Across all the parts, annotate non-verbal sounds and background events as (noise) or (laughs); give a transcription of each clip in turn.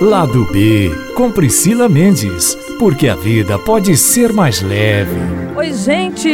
Lado B, com Priscila Mendes, porque a vida pode ser mais leve. Oi, gente!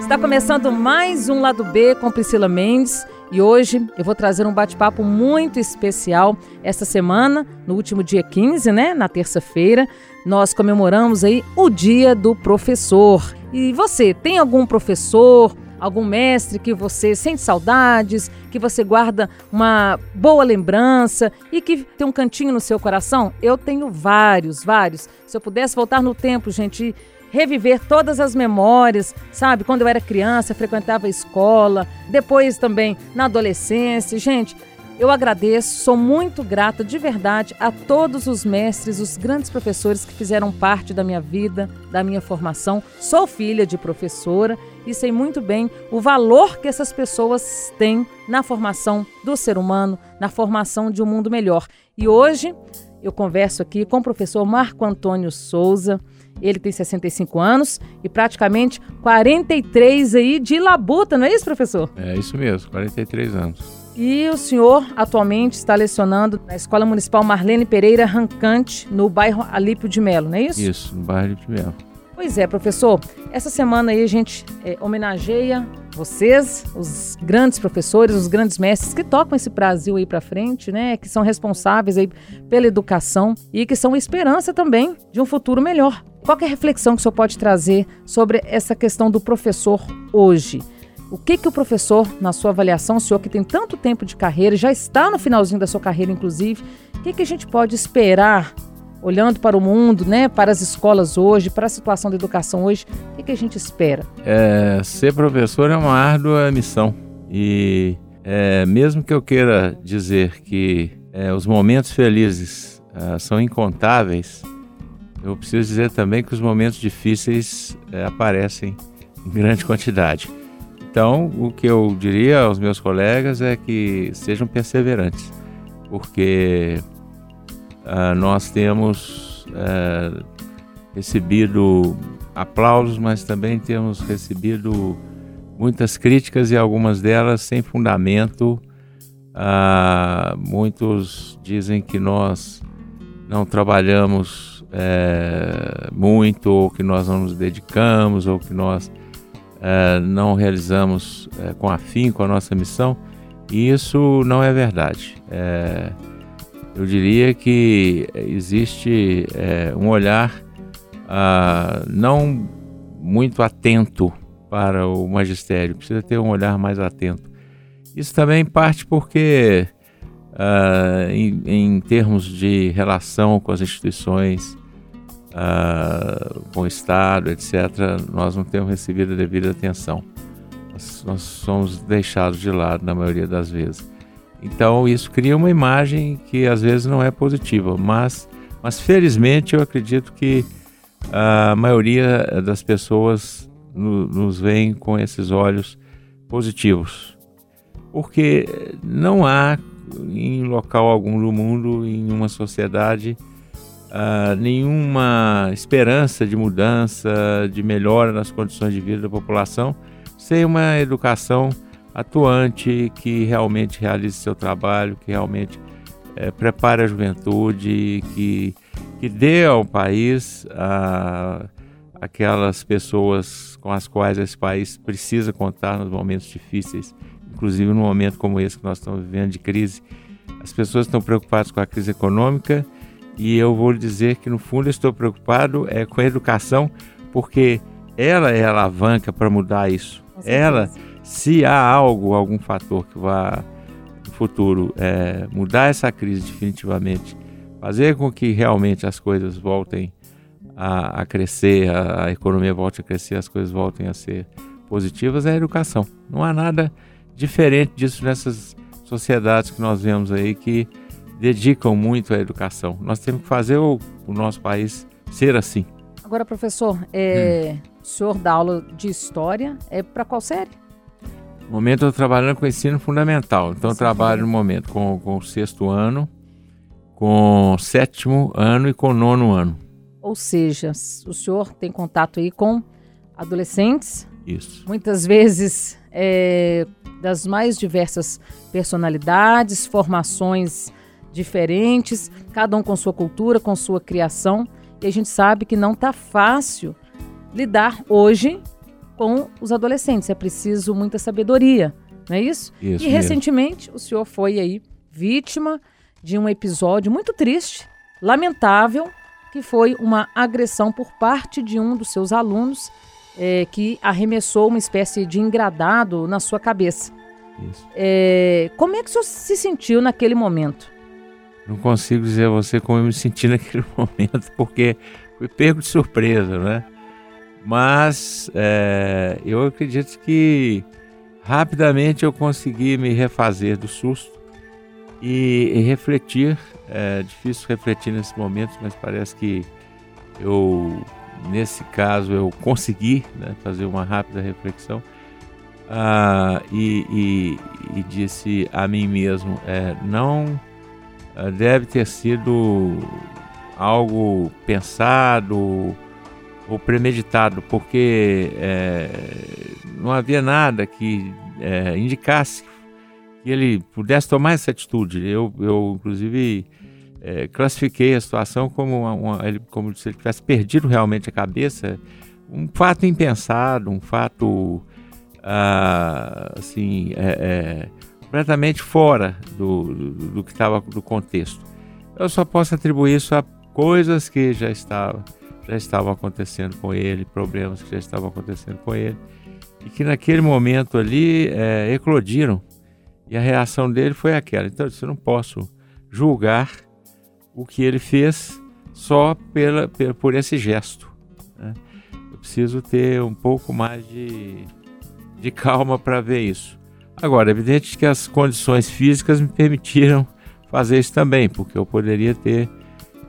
Está começando mais um Lado B com Priscila Mendes. E hoje eu vou trazer um bate-papo muito especial. Esta semana, no último dia 15, né, na terça-feira, nós comemoramos aí o Dia do Professor. E você, tem algum professor, algum mestre que você sente saudades, que você guarda uma boa lembrança e que tem um cantinho no seu coração? Eu tenho vários, vários. Se eu pudesse voltar no tempo, gente, reviver todas as memórias, sabe? Quando eu era criança, frequentava a escola, depois também na adolescência. Gente, eu agradeço, sou muito grata de verdade a todos os mestres, os grandes professores que fizeram parte da minha vida, da minha formação. Sou filha de professora e sei muito bem o valor que essas pessoas têm na formação do ser humano, na formação de um mundo melhor. E hoje eu converso aqui com o professor Marco Antônio Souza. Ele tem 65 anos e praticamente 43 aí de labuta, não é isso, professor? É isso mesmo, 43 anos. E o senhor atualmente está lecionando na Escola Municipal Marlene Pereira Rancante, no bairro Alípio de Melo, não é isso? Isso, no bairro de Melo. Pois é, professor. Essa semana aí a gente é, homenageia vocês, os grandes professores, os grandes mestres que tocam esse Brasil aí para frente, né? Que são responsáveis aí pela educação e que são esperança também de um futuro melhor. Qual é a reflexão que o senhor pode trazer sobre essa questão do professor hoje? O que, que o professor, na sua avaliação, o senhor que tem tanto tempo de carreira, já está no finalzinho da sua carreira, inclusive, o que, que a gente pode esperar, olhando para o mundo, né, para as escolas hoje, para a situação da educação hoje, o que, que a gente espera? É, ser professor é uma árdua missão. E é, mesmo que eu queira dizer que é, os momentos felizes é, são incontáveis, eu preciso dizer também que os momentos difíceis é, aparecem em grande quantidade. Então, o que eu diria aos meus colegas é que sejam perseverantes, porque uh, nós temos uh, recebido aplausos, mas também temos recebido muitas críticas e algumas delas sem fundamento. Uh, muitos dizem que nós não trabalhamos é, muito, ou que nós não nos dedicamos, ou que nós é, não realizamos é, com afinco a nossa missão, e isso não é verdade. É, eu diria que existe é, um olhar ah, não muito atento para o magistério, precisa ter um olhar mais atento. Isso também parte porque, ah, em, em termos de relação com as instituições, uh, com o Estado, etc., nós não temos recebido a devida atenção. Nós, nós somos deixados de lado na maioria das vezes. Então isso cria uma imagem que às vezes não é positiva, mas, mas felizmente eu acredito que a maioria das pessoas no, nos veem com esses olhos positivos. Porque não há em local algum do mundo, em uma sociedade, uh, nenhuma esperança de mudança, de melhora nas condições de vida da população, sem uma educação atuante que realmente realize seu trabalho, que realmente é, prepare a juventude, que, que dê ao país uh, aquelas pessoas com as quais esse país precisa contar nos momentos difíceis, inclusive num momento como esse que nós estamos vivendo de crise. As pessoas estão preocupadas com a crise econômica e eu vou lhe dizer que no fundo estou preocupado é com a educação, porque ela é a alavanca para mudar isso. Ela, se há algo, algum fator que vá no futuro é, mudar essa crise definitivamente, fazer com que realmente as coisas voltem a, a crescer, a, a economia volte a crescer, as coisas voltem a ser positivas, é a educação. Não há nada diferente disso nessas sociedades que nós vemos aí que dedicam muito à educação. Nós temos que fazer o, o nosso país ser assim. Agora, professor, é, hum. o senhor dá aula de história, é para qual série? No momento eu estou trabalhando com ensino fundamental, então eu trabalho no momento com, com o sexto ano, com o sétimo ano e com o nono ano. Ou seja, o senhor tem contato aí com adolescentes? Isso. Muitas vezes é, das mais diversas personalidades, formações diferentes, cada um com sua cultura, com sua criação. E a gente sabe que não está fácil lidar hoje com os adolescentes. É preciso muita sabedoria, não é isso? Isso e mesmo. recentemente o senhor foi aí vítima de um episódio muito triste, lamentável, que foi uma agressão por parte de um dos seus alunos eh, que arremessou uma espécie de engradado na sua cabeça. É, como é que o senhor se sentiu naquele momento? Não consigo dizer a você como eu me senti (laughs) naquele momento, porque fui pego de surpresa, né? Mas é, eu acredito que rapidamente eu consegui me refazer do susto e, e refletir. É difícil refletir nesses momentos, mas parece que eu, nesse caso, eu consegui né, fazer uma rápida reflexão. Ah, e, e, e disse a mim mesmo: é, não deve ter sido algo pensado ou premeditado, porque é, não havia nada que é, indicasse que ele pudesse tomar essa atitude. Eu, eu inclusive, é, classifiquei a situação como, uma, uma, ele, como se ele tivesse perdido realmente a cabeça, um fato impensado, um fato ah, assim, é, é, completamente fora do, do, do que estava do contexto. Eu só posso atribuir isso a coisas que já estavam já estavam acontecendo com ele, problemas que já estavam acontecendo com ele e que naquele momento ali é, eclodiram e a reação dele foi aquela. Então eu disse, não posso julgar o que ele fez só pela por esse gesto. Né? Eu preciso ter um pouco mais de de calma para ver isso. Agora, é evidente que as condições físicas me permitiram fazer isso também, porque eu poderia ter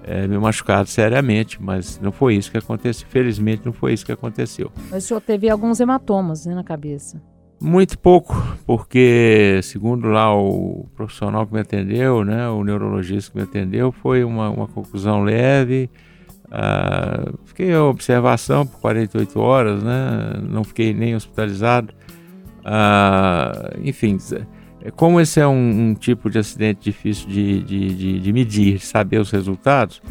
é, me machucado seriamente, mas não foi isso que aconteceu. Felizmente, não foi isso que aconteceu. Mas o senhor teve alguns hematomas né, na cabeça? Muito pouco, porque segundo lá o profissional que me atendeu, né, o neurologista que me atendeu, foi uma, uma conclusão leve. Uh, fiquei em observação por 48 horas, né, não fiquei nem hospitalizado. Uh, enfim, como esse é um, um, tipo de acidente difícil de, de, de, de, medir, de saber os resultados,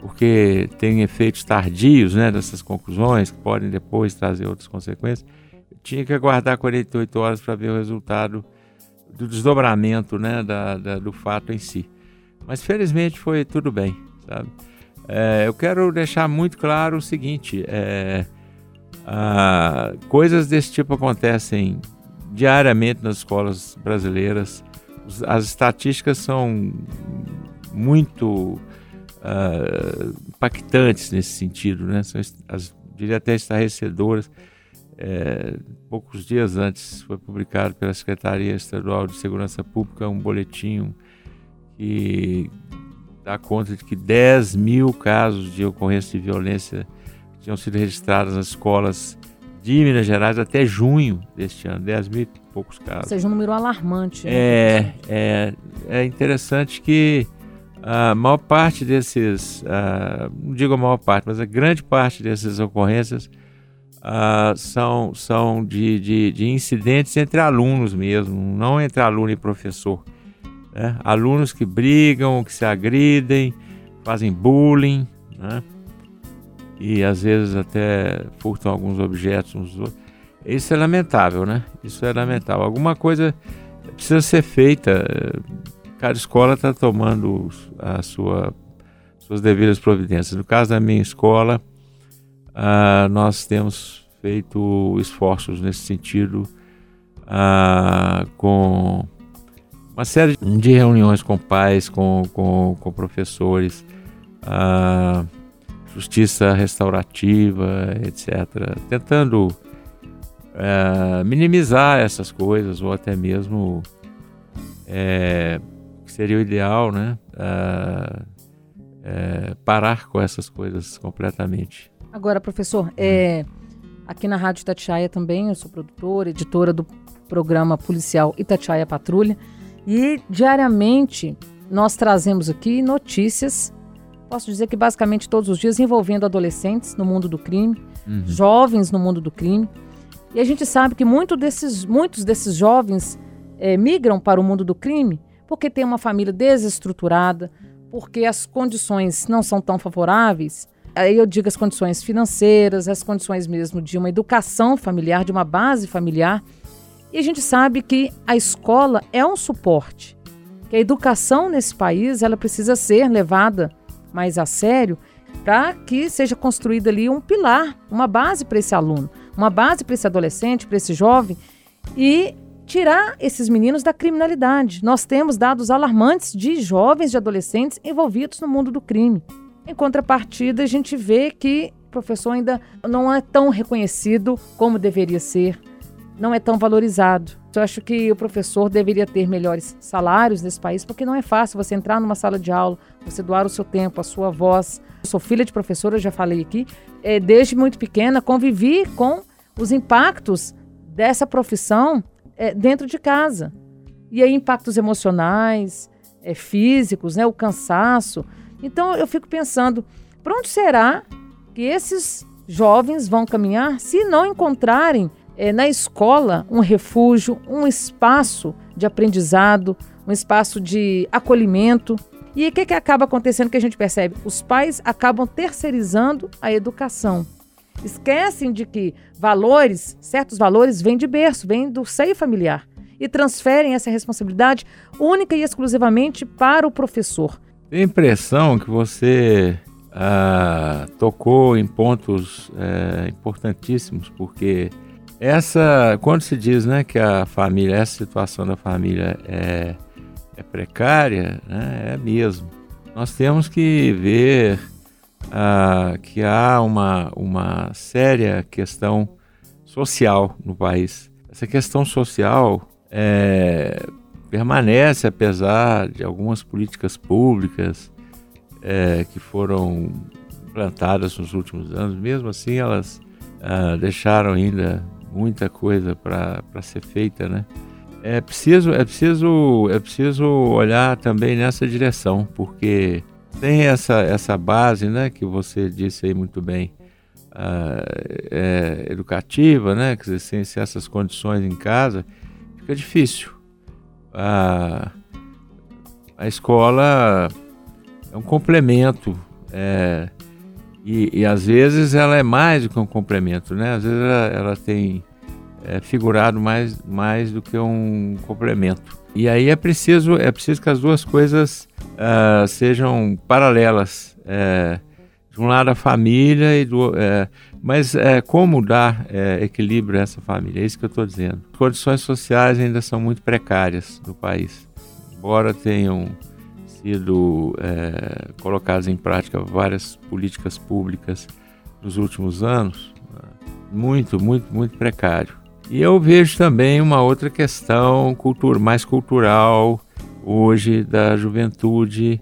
porque tem efeitos tardios né, dessas conclusões que podem depois trazer outras consequências, tinha que aguardar 48 horas para ver o resultado do desdobramento né, da, da, do fato em si. Mas felizmente foi tudo bem, sabe? É, eu quero deixar muito claro o seguinte: é, ah, coisas desse tipo acontecem diariamente nas escolas brasileiras. As estatísticas são muito uh, impactantes nesse sentido, né? São, as, diria até estarrecedoras. É, poucos dias antes foi publicado pela Secretaria Estadual de Segurança Pública um boletim que dá conta de que 10 mil casos de ocorrência de violência tinham sido registrados nas escolas de Minas Gerais até junho deste ano, 10 mil e poucos casos. Ou seja, um número alarmante. Né? É, é, é interessante que a maior parte desses, uh, não digo a maior parte, mas a grande parte dessas ocorrências uh, são, são de, de, de, incidentes entre alunos mesmo, não entre aluno e professor. Né? Alunos que brigam, que se agridem, fazem bullying, né? E às vezes até furtam alguns objetos uns dos outros. Isso é lamentável, né? Isso é lamentável. Alguma coisa precisa ser feita. Cada escola está tomando a sua, suas devidas providências. No caso da minha escola, uh, nós temos feito esforços nesse sentido uh, com uma série de reuniões com pais, com, com, com professores. Uh, justiça restaurativa, etc. Tentando é, minimizar essas coisas ou até mesmo é, seria o ideal, né? É, é parar com essas coisas completamente. Agora, professor, é, aqui na Rádio Itatiaia também, eu sou produtora, editora do programa policial Itatiaia Patrulha e diariamente nós trazemos aqui notícias posso dizer que basicamente todos os dias envolvendo adolescentes no mundo do crime, uhum. jovens no mundo do crime. E a gente sabe que muito desses, muitos desses jovens é, migram para o mundo do crime porque tem uma família desestruturada, porque as condições não são tão favoráveis. Aí eu digo as condições financeiras, as condições mesmo de uma educação familiar, de uma base familiar. E a gente sabe que a escola é um suporte, que a educação nesse país ela precisa ser levada mais a sério para que seja construído ali um pilar, uma base para esse aluno, uma base para esse adolescente, para esse jovem e tirar esses meninos da criminalidade. Nós temos dados alarmantes de jovens, de adolescentes envolvidos no mundo do crime. Em contrapartida, a gente vê que o professor ainda não é tão reconhecido como deveria ser, não é tão valorizado. Eu acho que o professor deveria ter melhores salários nesse país, porque não é fácil você entrar numa sala de aula, você doar o seu tempo, a sua voz. Eu sou filha de professora, já falei aqui, é, desde muito pequena convivi com os impactos dessa profissão é, dentro de casa. E aí impactos emocionais, é, físicos, né, o cansaço. Então eu fico pensando, para onde será que esses jovens vão caminhar se não encontrarem é, na escola um refúgio, um espaço de aprendizado, um espaço de acolhimento? E o que, que acaba acontecendo que a gente percebe? Os pais acabam terceirizando a educação. Esquecem de que valores, certos valores, vêm de berço, vêm do seio familiar e transferem essa responsabilidade única e exclusivamente para o professor. Tenho a impressão que você ah, tocou em pontos é, importantíssimos, porque essa, quando se diz né, que a família, essa situação da família é, é precária, né, é mesmo. Nós temos que ver ah, que há uma, uma séria questão social no país. Essa questão social é, permanece apesar de algumas políticas públicas é, que foram plantadas nos últimos anos, mesmo assim elas ah, deixaram ainda muita coisa para ser feita, né? É preciso, é preciso, é preciso olhar também nessa direção, porque tem essa, essa base, né, que você disse aí muito bem, uh, é, educativa, né, sem, sem, essas condições em casa, fica difícil. Uh, a escola é um complemento, é, e, e, às vezes ela é mais do que um complemento, né? Às vezes ela, ela tem é, figurado mais, mais do que um complemento. E aí é preciso, é preciso que as duas coisas uh, sejam paralelas. É, de um lado a família e do, é, mas é, como dar é, equilíbrio a essa família? É isso que eu estou dizendo. As condições sociais ainda são muito precárias no país, embora tenham sido é, colocadas em prática várias políticas públicas nos últimos anos, muito, muito, muito precário. E eu vejo também uma outra questão cultura, mais cultural hoje da juventude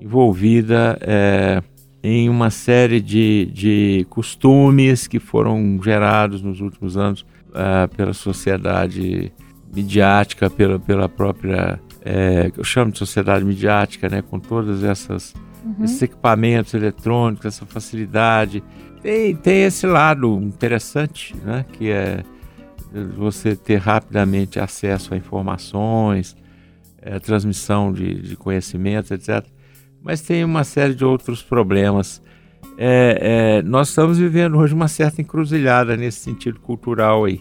envolvida é, em uma série de, de costumes que foram gerados nos últimos anos é, pela sociedade midiática, pela, pela própria, é, eu chamo de sociedade midiática, né, com todas essas uhum. esses equipamentos eletrônicos, essa facilidade. Tem, tem esse lado interessante, né, que é você ter rapidamente acesso a informações, é, transmissão de, de conhecimentos, etc. Mas tem uma série de outros problemas. É, é, nós estamos vivendo hoje uma certa encruzilhada nesse sentido cultural aí.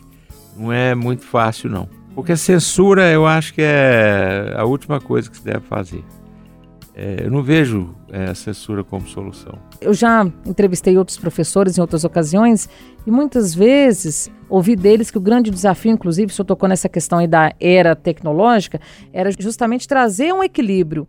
Não é muito fácil, não. Porque censura eu acho que é a última coisa que se deve fazer. É, eu não vejo é, a censura como solução. Eu já entrevistei outros professores em outras ocasiões e muitas vezes ouvi deles que o grande desafio, inclusive, se eu tocou nessa questão aí da era tecnológica, era justamente trazer um equilíbrio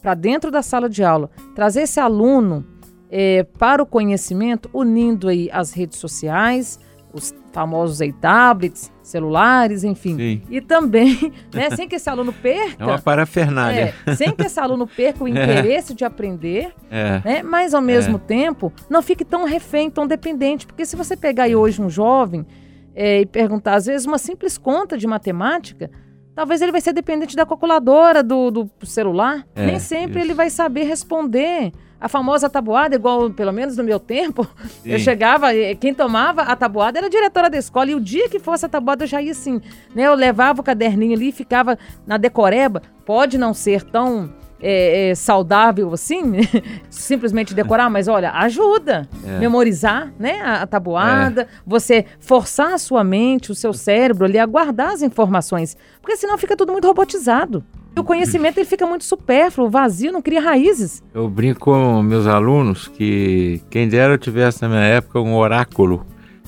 para dentro da sala de aula, trazer esse aluno é, para o conhecimento, unindo aí as redes sociais, os famosos aí, tablets, celulares, enfim. Sim. E também, (laughs) né, sem que esse aluno perca. É uma parafernália. É, sem que esse aluno perca o (laughs) é. interesse é. de aprender, é. né, mas ao mesmo é. tempo não fique tão refém, tão dependente. Porque se você pegar aí hoje um jovem é, e perguntar, às vezes, uma simples conta de matemática, talvez ele vai ser dependente da calculadora do, do celular. Nem sempre isso. ele vai saber responder a famosa tabuada, igual pelo menos no meu tempo, Sim. eu chegava, quem tomava a tabuada era a diretora da escola, e o dia que fosse a tabuada eu já ia assim, né? Eu levava o caderninho ali, ficava na decoreba, pode não ser tão é, é, saudável assim, (laughs) simplesmente decorar, mas olha, ajuda. É. Memorizar, né? A, a tabuada, é. você forçar a sua mente, o seu cérebro ali a guardar as informações. Porque senão fica tudo muito robotizado. O conhecimento ele fica muito supérfluo, vazio, não cria raízes. Eu brinco com meus alunos que quem dera eu tivesse na minha época um oráculo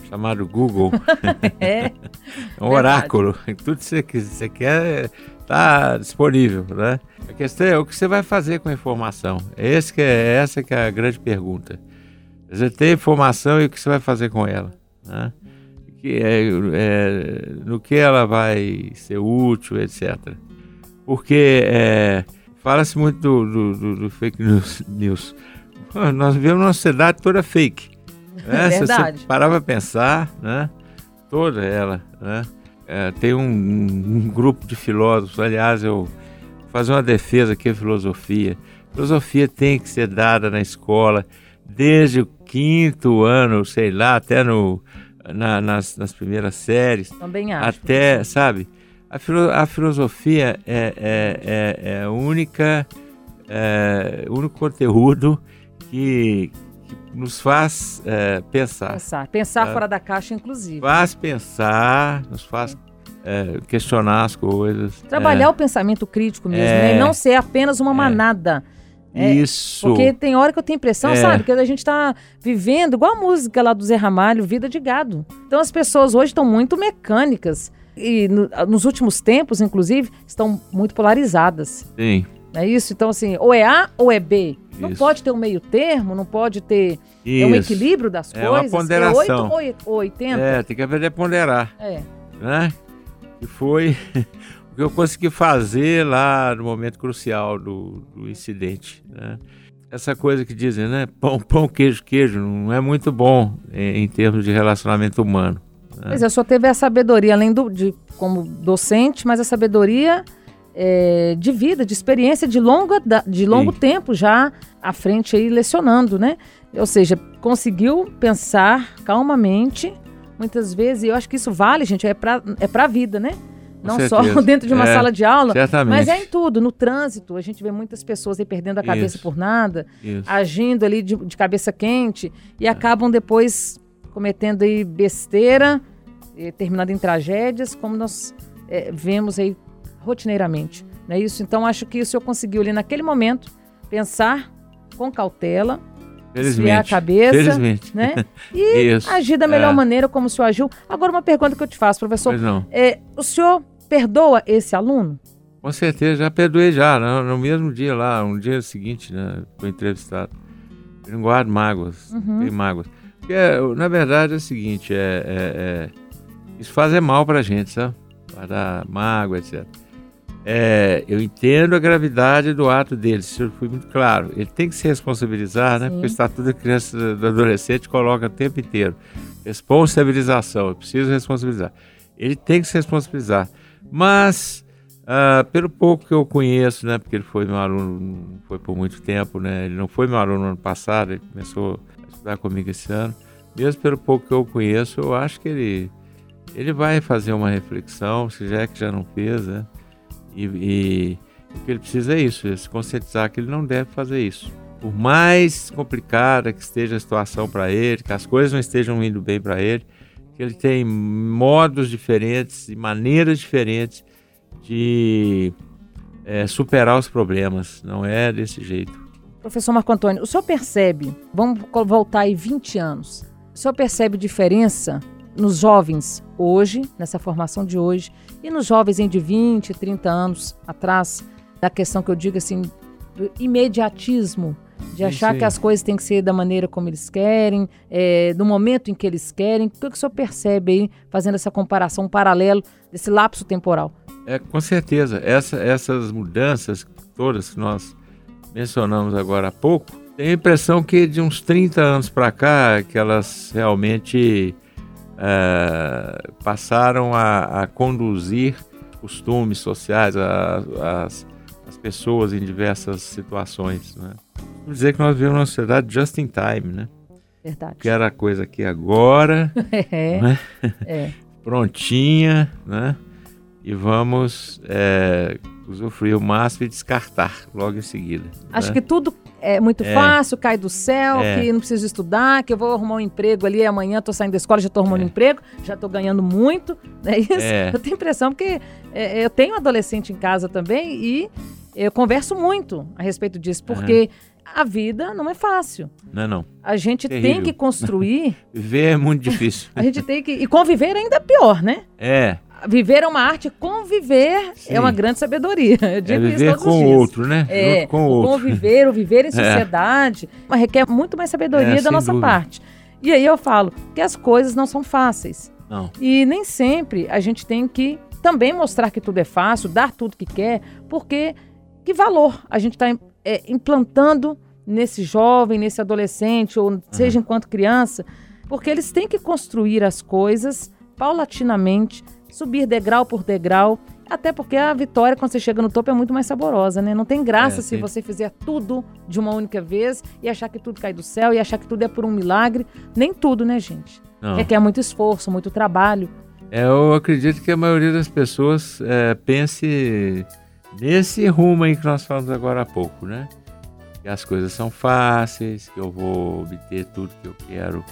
chamado Google. (laughs) é. (laughs) um oráculo. (laughs) Tudo que você quer está disponível, né? A questão é o que você vai fazer com a informação. Esse que é, essa que é a grande pergunta. Você tem informação e o que você vai fazer com ela, né? Que é, é, no que ela vai ser útil, etc. Porque é, fala-se muito do, do, do, do, fake news. news. Nós vivemos uma sociedade toda fake. (laughs) Né? Se você parar para pensar, né? toda ela, né? É, tem um, um, grupo de filósofos, aliás, eu vou fazer uma defesa aqui a filosofia. Filosofia tem que ser dada na escola desde o quinto ano, sei lá, até no, na, nas, nas primeiras séries. Também acho. Até, sabe? A, filo, a filosofia é, é, é, é a única, é, o único conteúdo que, nos faz é, pensar. Pensar, pensar é, fora da caixa, inclusive. Faz pensar, nos faz é, questionar as coisas. Trabalhar é. o pensamento crítico mesmo, né? E é. não ser apenas uma é. manada. Isso. Porque tem hora que eu tenho impressão, sabe, que a gente está vivendo igual a música lá do Zé Ramalho, Vida de Gado. Então as pessoas hoje estão muito mecânicas e no, nos últimos tempos, inclusive, estão muito polarizadas. Sim. É isso? Então, assim, ou é A ou é B. Não isso. pode ter um meio termo, não pode ter é um equilíbrio das é coisas. Uma ponderação. É 8 ou 80. É, tem que aprender a ponderar. É. Né? E foi (laughs) o que eu consegui fazer lá no momento crucial do, do incidente. Né? Essa coisa que dizem, né? Pão, pão, queijo, queijo, não é muito bom em, em termos de relacionamento humano. Né? Mas eu só teve a sabedoria, além do, de como docente, mas a sabedoria é, de vida, de experiência de, longa, de longo Sim. tempo já à frente aí lecionando, né? Ou seja, conseguiu pensar calmamente, muitas vezes, e eu acho que isso vale, gente, é para é a vida, né? Não só (laughs) dentro de uma é, sala de aula, certamente. mas é em tudo. No trânsito, a gente vê muitas pessoas aí perdendo a cabeça isso, por nada, isso. agindo ali de, de, cabeça quente e é. acabam depois cometendo aí besteira, terminando em tragédias, como nós é, vemos aí rotineiramente. Não é isso? Então, acho que o senhor conseguiu ali naquele momento pensar com cautela, esfriar a cabeça, Felizmente. né? (laughs) E isso, agir da melhor é. maneira como o senhor agiu. Agora, uma pergunta que eu te faço, professor. É, o senhor perdoa esse aluno? Com certeza, já perdoei já, no, no mesmo dia lá, um dia seguinte, né, foi entrevistado. Eu não guardo mágoas, uhum. tem mágoas. Porque, na verdade, é o seguinte, é, é, é isso faz é mal pra gente, sabe? Guardar mágoa, etc. É, eu entendo a gravidade do ato dele, isso foi muito claro. Ele tem que se responsabilizar, né? Porque o Estatuto da Criança do Adolescente coloca o tempo inteiro. Responsabilização, eu preciso responsabilizar. Ele tem que se responsabilizar. Mas, uh, pelo pouco que eu conheço, né? Porque ele foi meu aluno, foi por muito tempo, né? Ele não foi meu aluno no ano passado, ele começou a comigo esse ano. Mesmo pelo pouco que eu conheço, eu acho que ele, ele vai fazer uma reflexão, se já é que já não fez, né? E, e o que ele precisa é isso, é se conscientizar que ele não deve fazer isso. Por mais complicada que esteja a situação para ele, que as coisas não estejam indo bem para ele, que ele tem modos diferentes e maneiras diferentes de é, superar os problemas. Não é desse jeito. Professor Marco Antônio, o senhor percebe, vamos voltar aí 20 anos, o senhor percebe diferença nos jovens hoje, nessa formação de hoje, e nos jovens de 20, 30 anos atrás, da questão que eu digo assim, do imediatismo, de achar que as coisas têm que ser da maneira como eles querem, é, do momento em que eles querem. O que o senhor percebe aí, fazendo essa comparação, um paralelo desse lapso temporal? É, com certeza. Essa, essas mudanças todas que nós mencionamos agora há pouco, tenho a impressão que de uns 30 anos para cá, que elas realmente é, passaram a, a, conduzir costumes sociais, a, as, as pessoas em diversas situações. Né? dizer que nós vivemos uma sociedade just in time, né? Verdade. Quero a coisa aqui agora, (laughs) É, né? é. (laughs) prontinha, né? E vamos é, usufruir o máximo e descartar logo em seguida. Acho né? que tudo é muito É. fácil, cai do céu, É. que não preciso estudar, que eu vou arrumar um emprego ali amanhã, tô saindo da escola, já tô arrumando É. um emprego, já tô ganhando muito, (laughs) não é isso? É. Eu tenho impressão porque é, eu tenho um adolescente em casa também e eu converso muito a respeito disso, porque a vida não é fácil. Não, não. A gente tem Terrível. que construir, (laughs) Viver é muito difícil. a gente tem que. E conviver ainda é pior, né? É, Viver é uma arte, conviver Sim. é uma grande sabedoria. (laughs) Eu é digo isso viver com o outro, né? É, Junto com o outro. conviver, o viver em (laughs) sociedade, mas requer muito mais sabedoria É, da nossa dúvida. parte. E aí eu falo que as coisas não são fáceis. Não. E nem sempre a gente tem que também mostrar que tudo é fácil, dar tudo que quer, porque que valor a gente está implantando nesse jovem, nesse adolescente, ou seja enquanto criança, porque eles têm que construir as coisas paulatinamente, subir degrau por degrau, até porque a vitória, quando você chega no topo, é muito mais saborosa, né? Não tem graça É, se tem- você fizer tudo de uma única vez e achar que tudo cai do céu e achar que tudo é por um milagre. Nem tudo, né, gente? Não. Requer muito esforço, muito trabalho. É, eu acredito que a maioria das pessoas é, pense nesse rumo aí que nós falamos agora há pouco, né? Que as coisas são fáceis, que eu vou obter tudo que eu quero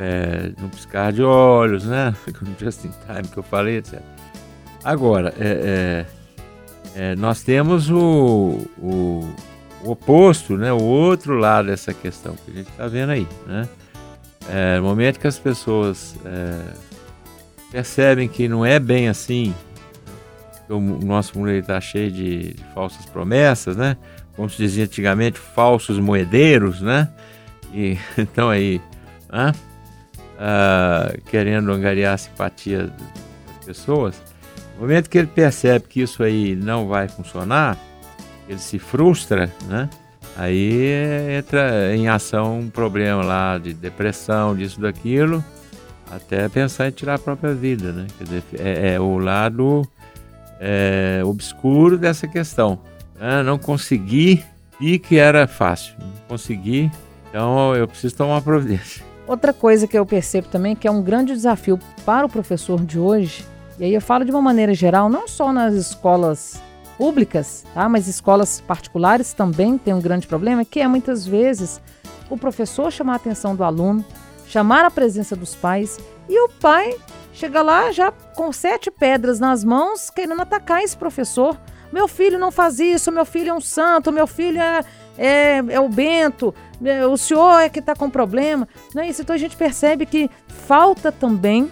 é, piscar de olhos, né? (laughs) No just in time que eu falei, etc. Agora, é, é, é, nós temos o, o, o oposto, né? O outro lado dessa questão que a gente está vendo aí, né? É, no momento que as pessoas é, percebem que não é bem assim, o nosso mundo está cheio de, de falsas promessas, né? Como se dizia antigamente, falsos moedeiros, né? E (laughs) então aí, né? Ah, querendo angariar a simpatia das pessoas. No momento que ele percebe que isso aí não vai funcionar, ele se frustra, né? Aí entra em ação um problema lá de depressão, disso, daquilo, até pensar em tirar a própria vida, né? Quer dizer, é, é o lado é, obscuro dessa questão. né? Não consegui e que era fácil. Não consegui, então eu preciso tomar (laughs) providência. Outra coisa que eu percebo também que é um grande desafio para o professor de hoje, e aí eu falo de uma maneira geral, não só nas escolas públicas, tá? mas escolas particulares também tem um grande problema, que é muitas vezes o professor chamar a atenção do aluno, chamar a presença dos pais e o pai chega lá já com sete pedras nas mãos querendo atacar esse professor. Meu filho não faz isso, meu filho é um santo, meu filho é, é, é o Bento, é, o senhor é que está com problema. Não é isso? Então a gente percebe que falta também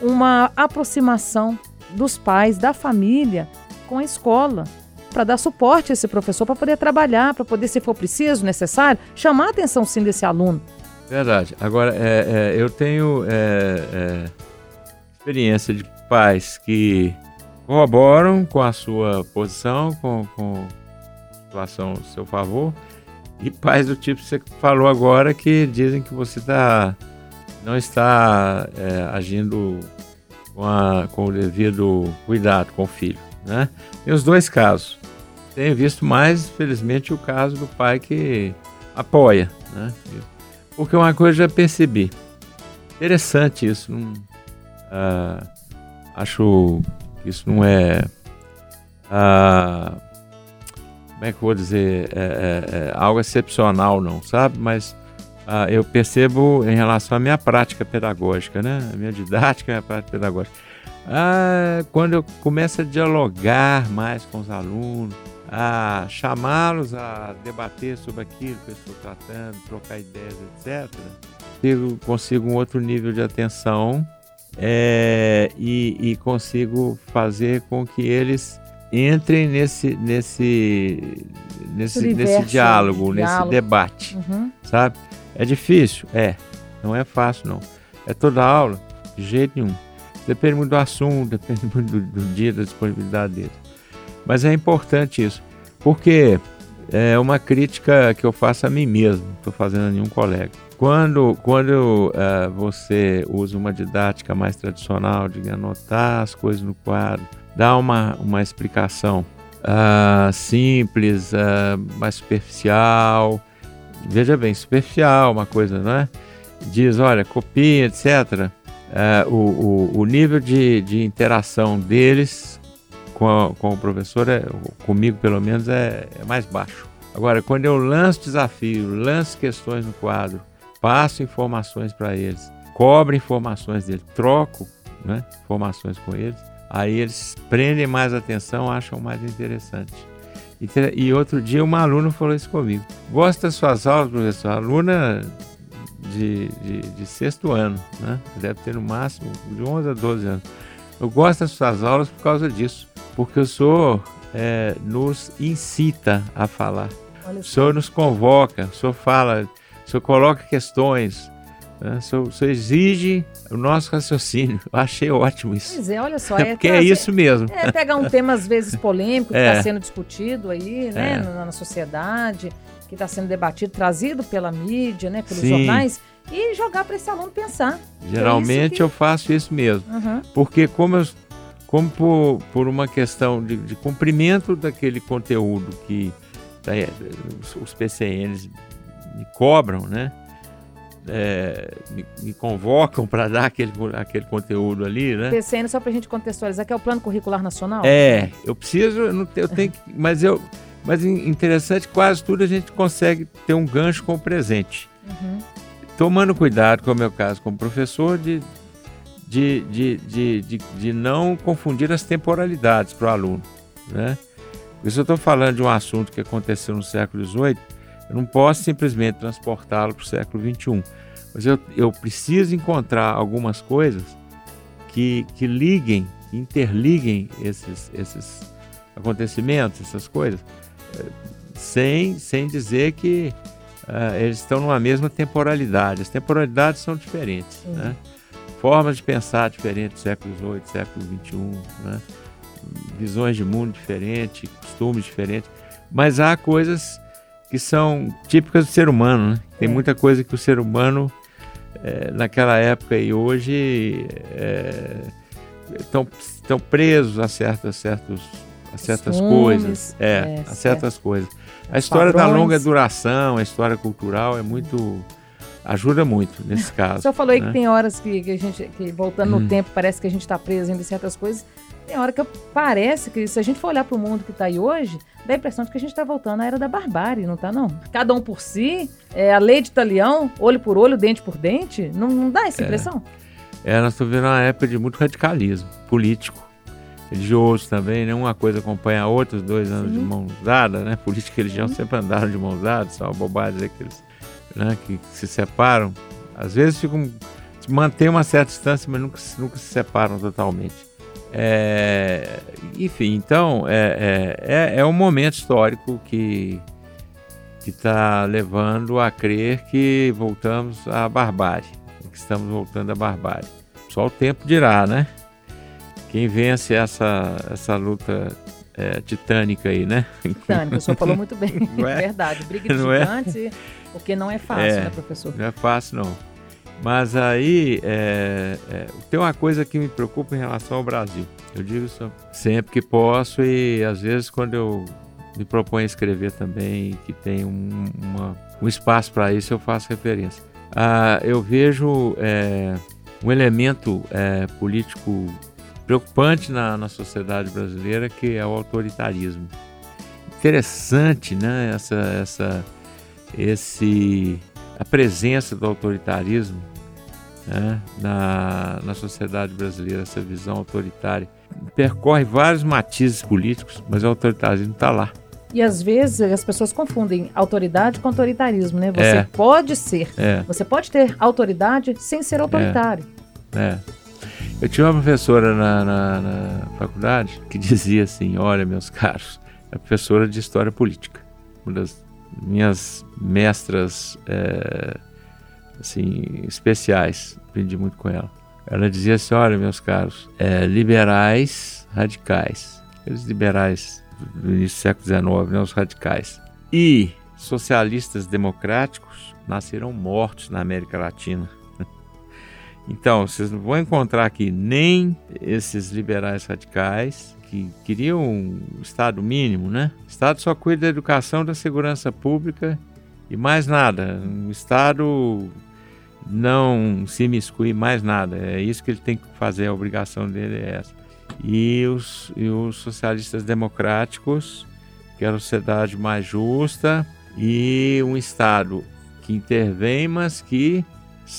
uma aproximação dos pais, da família com a escola, para dar suporte a esse professor, para poder trabalhar, para poder, se for preciso, necessário, chamar a atenção sim desse aluno. Verdade. Agora, é, é, eu tenho é, é, experiência de pais que corroboram com a sua posição, com, com situação a seu favor, e pais do tipo que você falou agora que dizem que você tá, não está é, agindo com, a- com o devido cuidado com o filho. Né? Tem os dois casos. Tenho visto mais, felizmente, o caso do pai que apoia. Né? Porque uma coisa eu já percebi. Interessante isso. Não, ah, acho que isso não é. ah, como é que eu vou dizer? É, é- é algo excepcional, não, sabe? Mas ah, eu percebo em relação à minha prática pedagógica, né? A minha didática a minha prática pedagógica. Ah, quando eu começo a dialogar mais com os alunos, a chamá-los a debater sobre aquilo que eu estou tratando, trocar ideias, etc., eu consigo um outro nível de atenção é, e, e consigo fazer com que eles entrem nesse, nesse, nesse, universo nesse de diálogo, nesse diálogo. debate Uhum. sabe? É difícil? É. Não é fácil, não. É toda aula? De jeito nenhum. Depende muito do assunto, (laughs) depende muito do, do dia, da disponibilidade dele. Mas é importante isso, porque é uma crítica que eu faço a mim mesmo, não estou fazendo a nenhum colega. Quando, quando eh, você usa uma didática mais tradicional, de anotar as coisas no quadro, dar uma, uma explicação ah, simples, ah, mais superficial, veja bem, superficial, uma coisa, não é? Diz, olha, copia, etc. É, o, o, o, nível de, de interação deles com, a, com o professor, é, comigo pelo menos, é, é mais baixo. Agora, quando eu lanço desafio, lanço questões no quadro, passo informações para eles, cobro informações deles, troco né, informações com eles, aí eles prendem mais atenção, acham mais interessante. E, e outro dia uma aluna falou isso comigo. Gosta das suas aulas, professor? aluna de, de, de, sexto ano, né? Deve ter no máximo de 11 a 12 anos. Eu gosto das suas aulas por causa disso, porque o senhor é, nos incita a falar. o senhor nos convoca, o senhor fala, o senhor coloca questões, né? o, senhor, o senhor exige o nosso raciocínio. Eu achei ótimo isso. Pois é, olha só. (laughs) É, porque é isso mesmo. É pegar um tema às vezes polêmico que está (laughs) é. sendo discutido aí, né, é. na, na sociedade que está sendo debatido, trazido pela mídia, né, pelos Sim. jornais, e jogar para esse aluno pensar. É Geralmente que... eu faço isso mesmo. Uhum. Porque como, eu, como por, por uma questão de, de cumprimento daquele conteúdo que tá, os PCNs me cobram, né? É, me, me, convocam para dar aquele, aquele conteúdo ali, né? PCN, só para a gente contextualizar, que é o Plano Curricular Nacional? É, eu preciso, eu, não, eu tenho que, mas eu, mas interessante, quase tudo a gente consegue ter um gancho com o presente. Uhum. Tomando cuidado, como é o caso como professor, de, de, de, de, de, de não confundir as temporalidades para o aluno. Né? Porque se eu estou falando de um assunto que aconteceu no século XVIII, eu não posso simplesmente transportá-lo para o século XXI. Mas eu, eu preciso encontrar algumas coisas que, que liguem, interliguem esses, esses acontecimentos, essas coisas, sem, sem dizer que uh, eles estão numa mesma temporalidade. As temporalidades são diferentes, uhum. né? formas de pensar diferentes, século XVIII, século XXI, né? visões de mundo diferentes, costumes diferentes, mas há coisas que são típicas do ser humano. Né? Tem é. muita coisa que o ser humano, é, naquela época e hoje, estão é, presos a certos, certos a certas coisas. É, é, a certas coisas. A história padrões. da longa duração, a história cultural é muito. ajuda muito nesse (laughs) caso. O senhor falou aí né? que tem horas que, que, a gente, que voltando hum. no tempo, parece que a gente está preso em certas coisas. Tem hora que parece que, se a gente for olhar para o mundo que está aí hoje, dá a impressão de que a gente está voltando à era da barbárie, não está não? Cada um por si, é, a lei de talião, olho por olho, dente por dente, não, não dá essa é. impressão? É, nós estamos vivendo uma época de muito radicalismo político religioso também, né? Uma coisa acompanha a outra, os dois anos de mãos dadas, né? Política e religião Sim. sempre andaram de mãos dadas, são uma bobagem aqueles né? que, que se separam. Às vezes ficam, mantêm uma certa distância, mas nunca, nunca se separam totalmente. É, enfim, então é, é, é, é um momento histórico que que está levando a crer que voltamos à barbárie, que estamos voltando à barbárie. Só o tempo dirá, né? Quem vence essa, essa luta é, titânica aí, né? Titânica, o senhor falou muito bem, (laughs) é? verdade. Briga de não gigantes, é? porque não é fácil, é, né, professor? Não é fácil, não. Mas aí é, é, tem uma coisa que me preocupa em relação ao Brasil. Eu digo isso sempre que posso e às vezes quando eu me proponho a escrever também, que tem um, uma, um espaço para isso, eu faço referência. Ah, eu vejo é, um elemento é, político preocupante na, na sociedade brasileira que é o autoritarismo. Interessante, né? Essa, essa, esse, a presença do autoritarismo né? na, na sociedade brasileira, essa visão autoritária. Percorre vários matizes políticos, mas o autoritarismo está lá. E às vezes as pessoas confundem autoridade com autoritarismo, né? Você é. pode ser, é. você pode ter autoridade sem ser autoritário. É. é. Eu tinha uma professora na, na, na faculdade que (laughs) dizia assim: Olha, meus caros, é professora de História Política, uma das minhas mestras é, assim, especiais, aprendi muito com ela. Ela dizia assim: Olha, meus caros, é, liberais radicais, aqueles liberais do início do século XIX, né, os radicais, e socialistas democráticos nasceram mortos na América Latina (laughs) então, vocês não vão encontrar aqui nem esses liberais radicais que queriam um Estado mínimo, né? O Estado só cuida da educação, da segurança pública E mais nada. O Estado não se miscui mais nada. É isso que ele tem que fazer, a obrigação dele é essa. E os, e os socialistas democráticos querem uma sociedade mais justa e um Estado que intervém, mas que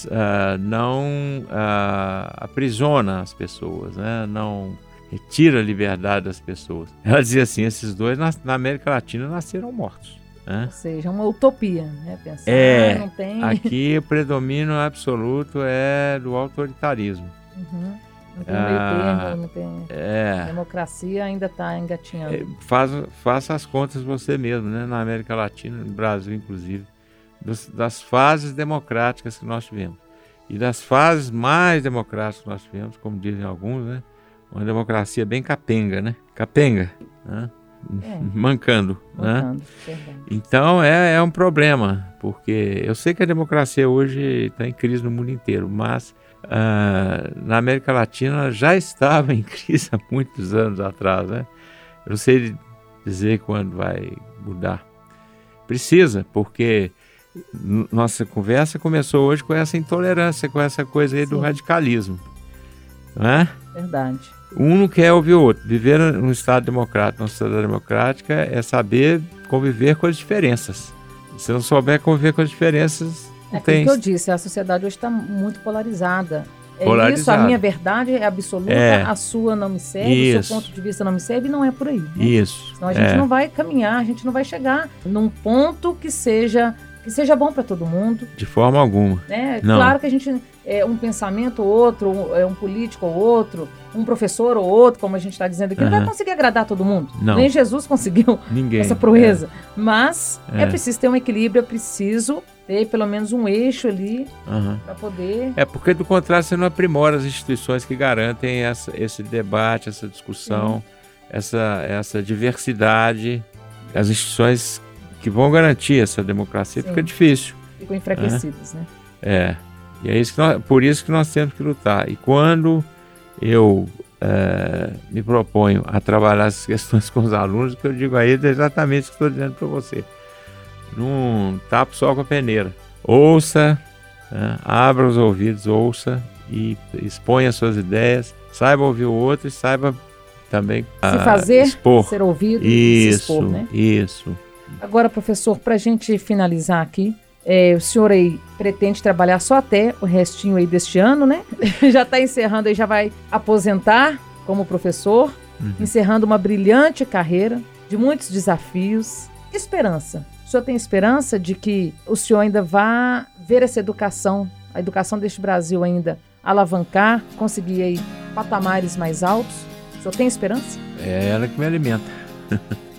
uh, não uh, aprisiona as pessoas, né? não retira a liberdade das pessoas. Ela dizia assim: esses dois na, na América Latina nasceram mortos. Né? Ou seja, uma utopia, né? Pensar, é, não tem... aqui o predomínio absoluto é do autoritarismo. Uhum. Não tem meio Ah, termo, não tem... É, Democracia ainda está engatinhando. é, faz, faça as contas você mesmo, né? Na América Latina, no Brasil inclusive, dos- das fases democráticas que nós tivemos. E das fases mais democráticas que nós tivemos, como dizem alguns, né? Uma democracia bem capenga, né? Capenga, né? É. Mancando, né? Voltando, verdade. Então é, é um problema, porque eu sei que a democracia hoje está em crise no mundo inteiro, mas ah, na América Latina já estava (laughs) em crise há muitos anos atrás, né? Eu não sei dizer quando vai mudar. Precisa, porque nossa conversa começou hoje com essa intolerância, com essa coisa aí do Sim. radicalismo, não é? Verdade. Um não quer ouvir o outro. Viver num Estado democrático, numa sociedade democrática, é saber conviver com as diferenças. Se não souber conviver com as diferenças, É tem. que eu disse, a sociedade hoje está muito polarizada. É isso, a Polarizada. minha verdade é absoluta, É. a sua não me serve, o Isso. seu ponto de vista não me serve, e não é por aí. né? Isso. Senão a gente é. não vai caminhar, a gente não vai chegar num ponto que seja que seja bom para todo mundo, De forma alguma. né? Não. Claro que a gente é um pensamento ou outro, um, é um político ou outro, um professor ou outro, como a gente está dizendo aqui, não vai conseguir agradar todo mundo. Não. Nem Jesus conseguiu (laughs) Ninguém. essa proeza. Mas é. É. preciso ter um equilíbrio, é preciso ter pelo menos um eixo ali É. Aham. para poder. É porque, do contrário, você não aprimora as instituições que garantem essa- esse debate, essa discussão, essa, essa diversidade. As instituições que vão garantir essa democracia Sim. fica difícil. Ficam enfraquecidos, né? É. E é isso que nós- por isso que nós temos que lutar. E quando eu eh, me proponho a trabalhar essas (laughs) questões com os alunos, o que eu digo a eles é exatamente o que estou dizendo para você. Não tapo só com a peneira. Ouça, né, abra os ouvidos, ouça e exponha suas ideias. Saiba ouvir o outro e saiba também Se ah, fazer, expor. ser ouvido e se Isso, expor, né? isso. Agora, professor, para a gente finalizar aqui, é, o senhor aí pretende trabalhar só até o restinho aí deste ano, né? (laughs) já está encerrando aí, já vai aposentar como professor, Uhum. encerrando uma brilhante carreira de muitos desafios. Esperança. O senhor tem esperança de que o senhor ainda vá ver essa educação, a educação deste Brasil ainda alavancar, conseguir aí patamares mais altos? O senhor tem esperança? É ela que me alimenta. (laughs)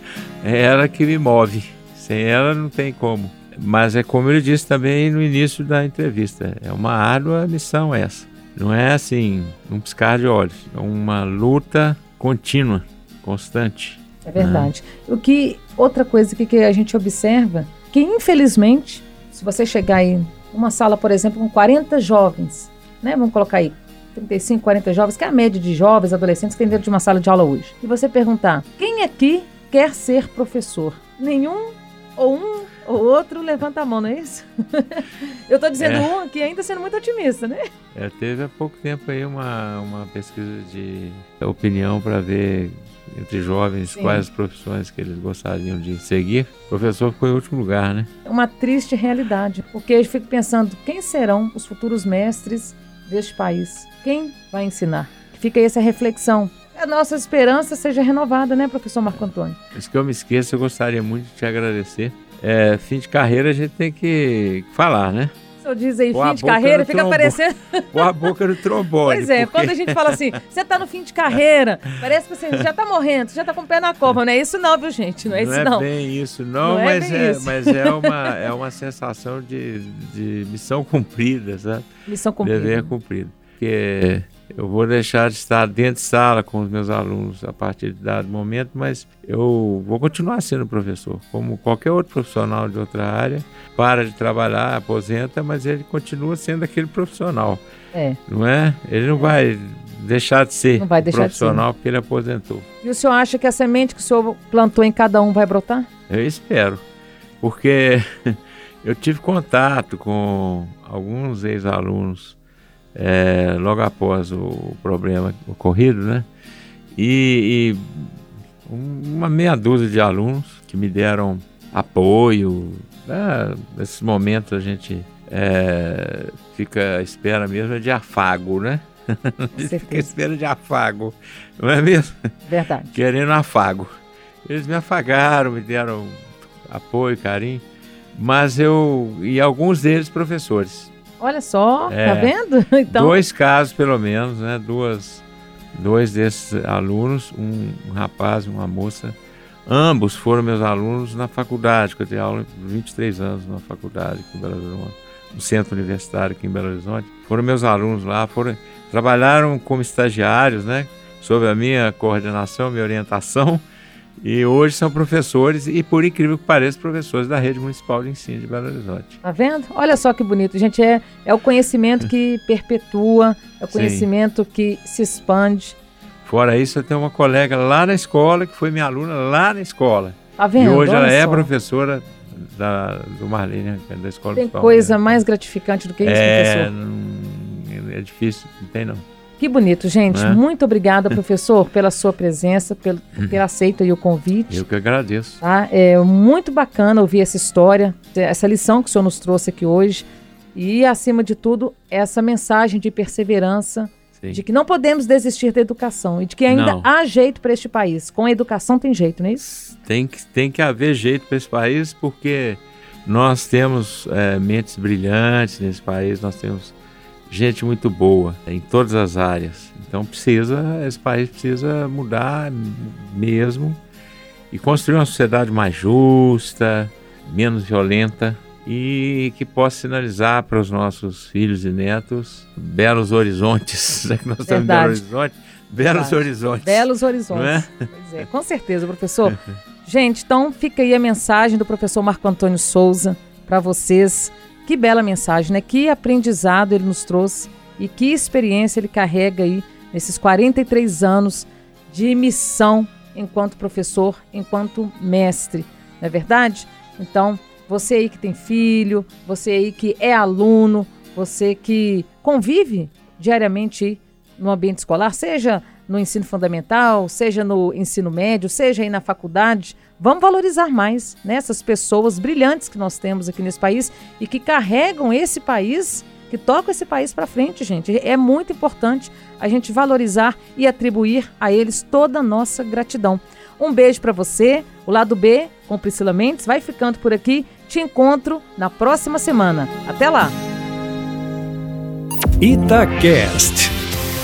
é ela que me move. Sem ela não tem como. Mas é como ele disse também no início da entrevista, é uma árdua missão essa. Não é assim, um piscar de olhos, é uma luta contínua, constante. É verdade. O que outra coisa que, que a gente observa, que infelizmente, se você chegar aí numa sala, por exemplo, com 40 jovens, né? Vamos colocar aí 35, 40 jovens, que é a média de jovens, adolescentes que tem dentro de uma sala de aula hoje. E você perguntar: "Quem aqui quer ser professor?" Nenhum ou um ou outro levanta a mão, não é isso? (laughs) Eu tô dizendo É. um aqui ainda sendo muito otimista, né? É, teve há pouco tempo aí uma, uma pesquisa de opinião para ver entre jovens Sim. quais as profissões que eles gostariam de seguir. O professor ficou em último lugar, né? É uma triste realidade, porque eu fico pensando, quem serão os futuros mestres deste país? Quem vai ensinar? Fica aí essa reflexão. A nossa esperança seja renovada, né, professor Marco Antônio? Antes que eu me esqueça, eu gostaria muito de te agradecer. É, fim de carreira a gente tem que falar, né? O senhor diz aí, fim de carreira, fica trombo. parecendo. Pôr a boca no trombone. Pois é, porque- quando a gente fala assim, você tá no fim de carreira, parece que você já tá morrendo, você já tá com o pé na cova. Não é isso não, viu, gente? Não é isso não é não. bem isso, não, Não é mas, bem é, isso. mas é, uma, é uma sensação de, de missão cumprida, sabe? Missão Dever cumprida. cumprido. Porque eu vou deixar de estar dentro de sala com os meus alunos a partir de dado momento, mas eu vou continuar sendo professor, como qualquer outro profissional de outra área. Para de trabalhar, aposenta, mas ele continua sendo aquele profissional, É. não é? Ele não vai deixar de ser Não vai deixar de profissional porque ele aposentou. E o senhor acha que a semente que o senhor plantou em cada um vai brotar? Eu espero, porque (laughs) eu tive contato com alguns ex-alunos é, logo após o problema ocorrido, né? E, e, uma meia dúzia de alunos que me deram apoio. Né? Nesses momentos a gente é, fica à espera mesmo de afago, né? (laughs) fica à espera de afago, não é mesmo? Verdade. Querendo afago. Eles me afagaram, me deram apoio, carinho, mas eu. E alguns deles professores. Olha só, tá é, tá vendo? (laughs) Então... Dois casos, pelo menos, né? Duas, dois desses alunos, um, um rapaz e uma moça, ambos foram meus alunos na faculdade, que eu dei aula 23 anos na faculdade aqui em Belo Horizonte, no centro universitário aqui em Belo Horizonte. Foram meus alunos lá, foram, trabalharam como estagiários, né? Sob a minha coordenação, minha orientação e hoje são professores e, por incrível que pareça, professores da rede municipal de ensino de Belo Horizonte. Tá vendo? Olha só que bonito, gente. É, é o conhecimento que (laughs) perpetua, é o conhecimento Sim. que se expande. Fora isso, eu tenho uma colega lá na escola, que foi minha aluna lá na escola. Tá vendo? E hoje Olha ela é só. professora da, do Marlene, é da escola Tem coisa mais gratificante do que isso, é, professor? É difícil, não tem não. Que bonito, gente. É? Muito obrigada, (laughs) professor, pela sua presença, pelo, por ter aceito o convite. Eu que agradeço. Tá? É muito bacana ouvir essa história, essa lição que o senhor nos trouxe aqui hoje. E, acima de tudo, essa mensagem de perseverança, Sim. de que não podemos desistir da educação e de que ainda não. há jeito para este país. Com a educação tem jeito, não é isso? Tem que, tem que haver jeito para esse país, porque nós temos é, mentes brilhantes nesse país, nós temos gente muito boa em todas as áreas. Então precisa, esse país precisa mudar mesmo e construir uma sociedade mais justa, menos violenta e que possa sinalizar para os nossos filhos e netos belos horizontes, (laughs) já que nós estamos em Belo Horizonte, belos Verdade. horizontes. Belos horizontes. É? Pois é, com certeza, professor. Gente, então fica aí a mensagem do professor Marco Antônio Souza para vocês que bela mensagem, né? Que aprendizado ele nos trouxe e que experiência ele carrega aí nesses 43 anos de missão enquanto professor, enquanto mestre, não é verdade? Então, você aí que tem filho, você aí que é aluno, você que convive diariamente no ambiente escolar, seja no ensino fundamental, seja no ensino médio, seja aí na faculdade, Vamos valorizar mais né, pessoas brilhantes que nós temos aqui nesse país e que carregam esse país, que tocam esse país para frente, gente. É muito importante a gente valorizar e atribuir a eles toda a nossa gratidão. Um beijo para você. O lado B com Priscila Mendes vai ficando por aqui. Te encontro na próxima semana. Até lá. Itacast.